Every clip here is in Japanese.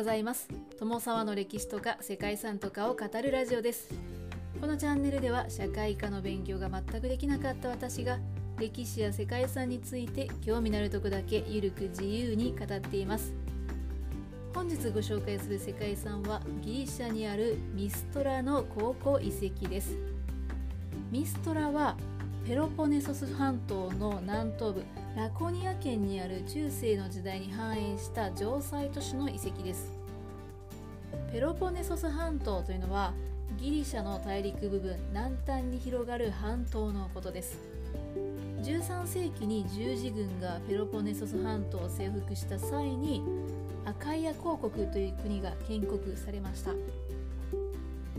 ございます。友沢の歴史とか世界遺産とかを語るラジオです。このチャンネルでは社会科の勉強が全くできなかった私が歴史や世界遺産について興味のあるとこだけゆるく自由に語っています。本日ご紹介する世界遺産はギリシャにあるミストラの考古遺跡です。ミストラはペロポネソス半島の南東部ラコニア県にある中世の時代に繁栄した城塞都市の遺跡です。ペロポネソス半島というのはギリシャの大陸部分南端に広がる半島のことです。13世紀に十字軍がペロポネソス半島を征服した際にアカイア公国という国が建国されました。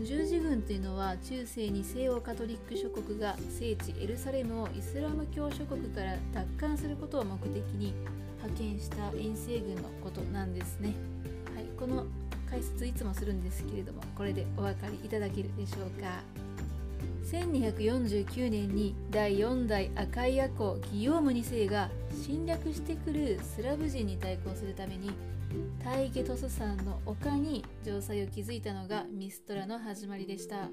十字軍というのは中世に西欧カトリック諸国が聖地エルサレムをイスラム教諸国から奪還することを目的に派遣した遠征軍のことなんですね。はい、この解説いつもするんですけれどもこれでお分かりいただけるでしょうか。1249年に第4代アカイア公ギヨーム2世が侵略してくるスラブ人に対抗するためにタイゲトス山の丘に城塞を築いたのがミストラの始まりでした。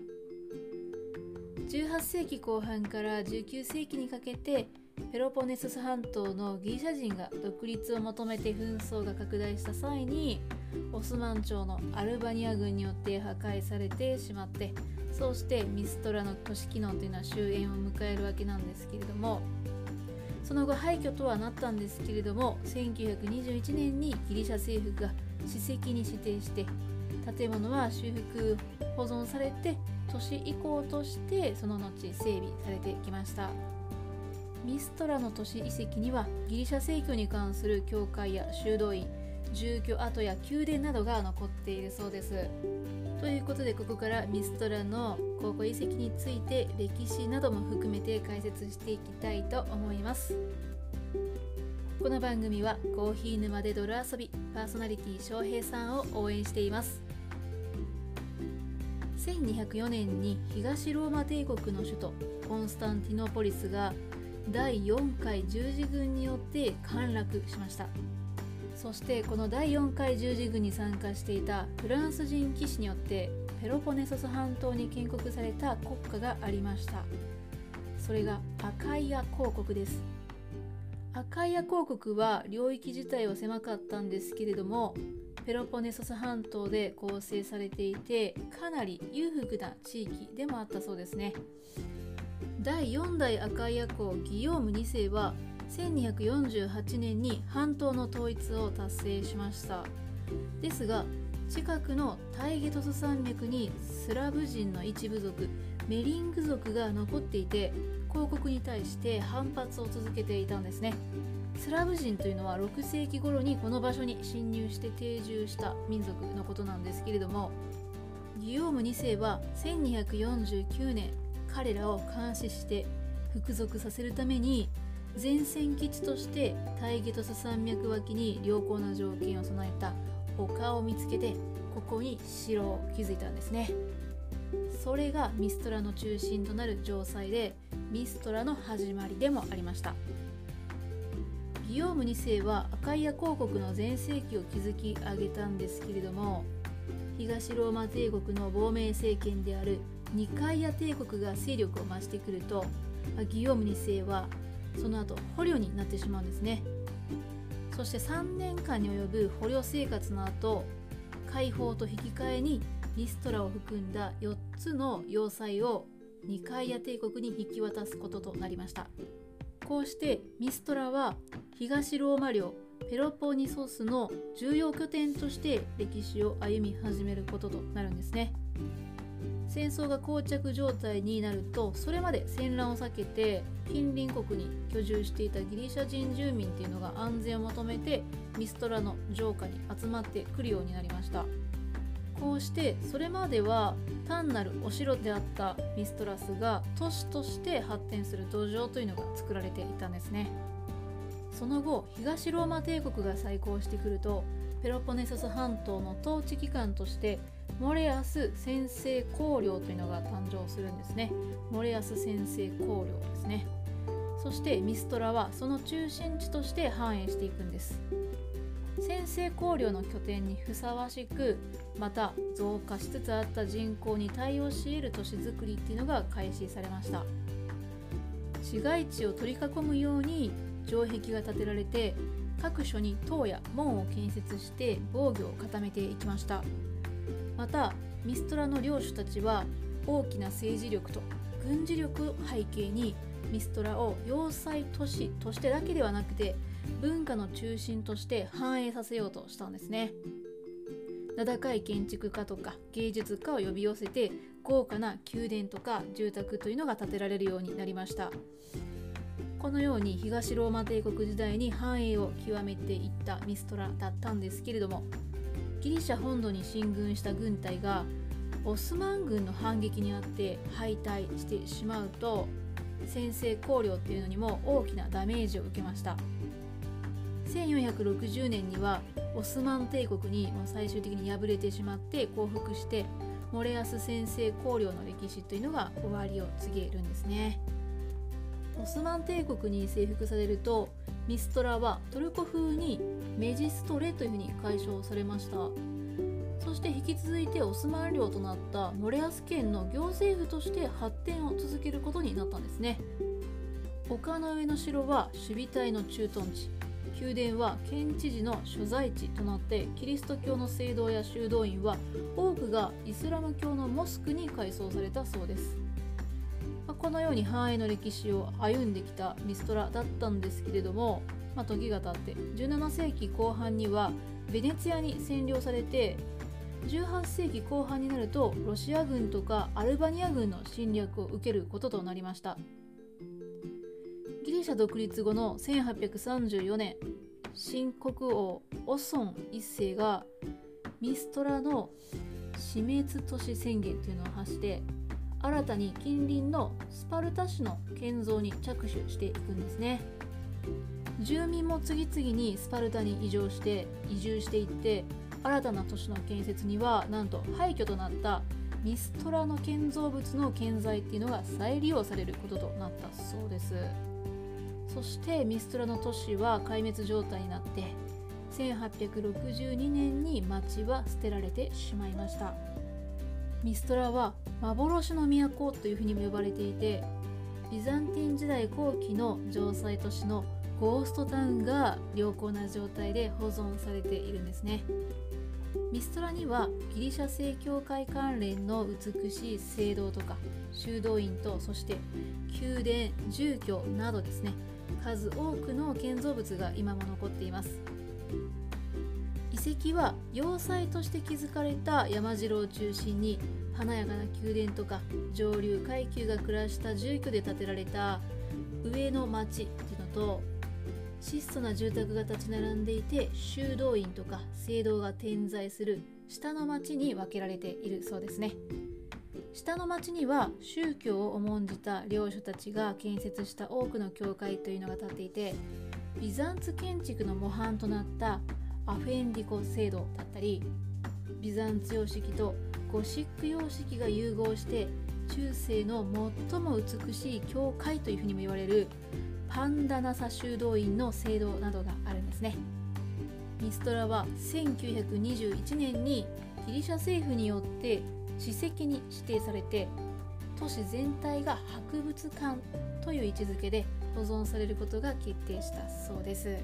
18世紀後半から19世紀にかけてペロポネスス半島のギリシャ人が独立を求めて紛争が拡大した際にオスマン朝のアルバニア軍によって破壊されてしまってそうしてミストラの都市機能というのは終焉を迎えるわけなんですけれどもその後廃墟とはなったんですけれども1921年にギリシャ政府が史跡に指定して建物は修復保存されて都市移行としてその後整備されてきました。ミストラの都市遺跡にはギリシャ正教に関する教会や修道院住居跡や宮殿などが残っているそうです。ということでここからミストラの考古遺跡について歴史なども含めて解説していきたいと思います。この番組はコーヒー沼で泥遊びパーソナリティ翔平さんを応援しています。1204年に東ローマ帝国の首都コンスタンティノポリスが第4回十字軍によって陥落しました。そしてこの第4回十字軍に参加していたフランス人騎士によってペロポネソス半島に建国された国家がありました。それがアカイア公国です。アカイア公国は領域自体は狭かったんですけれどもペロポネソス半島で構成されていてかなり裕福な地域でもあったそうですね。第4代アカイア公ギヨーム2世は1248年に半島の統一を達成しました。ですが近くのタイゲトス山脈にスラブ人の一部族メリング族が残っていて広告に対して反発を続けていたんですね。スラブ人というのは6世紀頃にこの場所に侵入して定住した民族のことなんですけれどもギヨーム2世は1249年彼らを監視して服属させるために前線基地としてタイゲトサ山脈脇に良好な条件を備えた丘を見つけてここに城を築いたんですね。それがミストラの中心となる城塞でミストラの始まりでもありました。ギヨーム2世はアカイア公国の全盛期を築き上げたんですけれども東ローマ帝国の亡命政権であるニカイア帝国が勢力を増してくるとギヨーム2世はその後捕虜になってしまうんですね。そして3年間に及ぶ捕虜生活の後解放と引き換えにリストラを含んだ4つの要塞をニカイア帝国に引き渡すこととなりました。こうしてミストラは東ローマ領ペロポニソスの重要拠点として歴史を歩み始めることとなるんですね。戦争が膠着状態になるとそれまで戦乱を避けて近隣国に居住していたギリシャ人住民っていうのが安全を求めてミストラの城下に集まってくるようになりました。こうしてそれまでは単なるお城であったミストラスが都市として発展する土壌というのが作られていたんですね。その後東ローマ帝国が再興してくるとペロポネソス半島の統治機関としてモレアス先制公領というのが誕生するんですね。モレアス先制公領ですね。そしてミストラはその中心地として繁栄していくんです。先制考慮の拠点にふさわしくまた増加しつつあった人口に対応し得る都市づくりっていうのが開始されました。市街地を取り囲むように城壁が建てられて各所に塔や門を建設して防御を固めていきました。またミストラの領主たちは大きな政治力と軍事力背景にミストラを要塞都市としてだけではなくて文化の中心として反映させようとしたんですね。名高い建築家とか芸術家を呼び寄せて豪華な宮殿とか住宅というのが建てられるようになりました。このように東ローマ帝国時代に繁栄を極めていったミストラだったんですけれどもギリシャ本土に進軍した軍隊がオスマン軍の反撃にあって敗退してしまうと先制考慮っていうのにも大きなダメージを受けました。1460年にはオスマン帝国に最終的に敗れてしまって降伏してモレアス先制考慮の歴史というのが終わりを告げるんですね。オスマン帝国に征服されるとミストラはトルコ風にメジストレというふうに解消されました。そして引き続いてオスマン領となったモレアス県の行政府として発展を続けることになったんですね。丘の上の城は守備隊の駐屯地。宮殿は県知事の所在地となってキリスト教の聖堂や修道院は多くがイスラム教のモスクに改装されたそうです。このように繁栄の歴史を歩んできたミストラだったんですけれども、まあ、時が経って17世紀後半にはベネツィアに占領されて18世紀後半になるとロシア軍とかアルバニア軍の侵略を受けることとなりました。ギリシャ独立後の1834年新国王オソン一世がミストラの死滅都市宣言というのを発して新たに近隣のスパルタ市の建造に着手していくんですね。住民も次々にスパルタに移住して移住していって新たな都市の建設にはなんと廃墟となったミストラの建造物の建材っていうのが再利用されることとなったそうです。そしてミストラの都市は壊滅状態になって1862年に町は捨てられてしまいました。ミストラは幻の都というふうにも呼ばれていてビザンティン時代後期の城塞都市のゴーストタウンが良好な状態で保存されているんですね。ミストラにはギリシャ正教会関連の美しい聖堂とか修道院とそして宮殿住居などですね。数多くの建造物が今も残っています。遺跡は要塞として築かれた山城を中心に華やかな宮殿とか上流階級が暮らした住居で建てられた上の町っていうのと質素な住宅が立ち並んでいて修道院とか聖堂が点在する下の町に分けられているそうですね。下の町には宗教を重んじた領主たちが建設した多くの教会というのが建っていてビザンツ建築の模範となったアフェンディコ聖堂だったりビザンツ様式とゴシック様式が融合して中世の最も美しい教会というふうにも言われるパンダナサ修道院の聖堂などがあるんですね。ミストラは1921年にギリシャ政府によって史跡に指定されて都市全体が博物館という位置づけで保存されることが決定したそうです。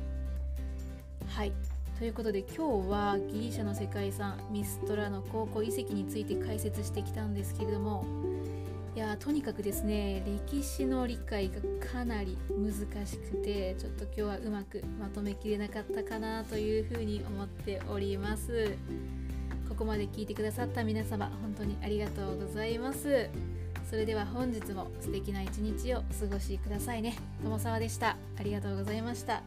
はい。ということで今日はギリシャの世界遺産ミストラの考古遺跡について解説してきたんですけれどもいやとにかくですね歴史の理解がかなり難しくてちょっと今日はうまくまとめきれなかったかなというふうに思っております。ここまで聞いてくださった皆様本当にありがとうございます。それでは本日も素敵な一日をお過ごしくださいね。友沢でした。ありがとうございました。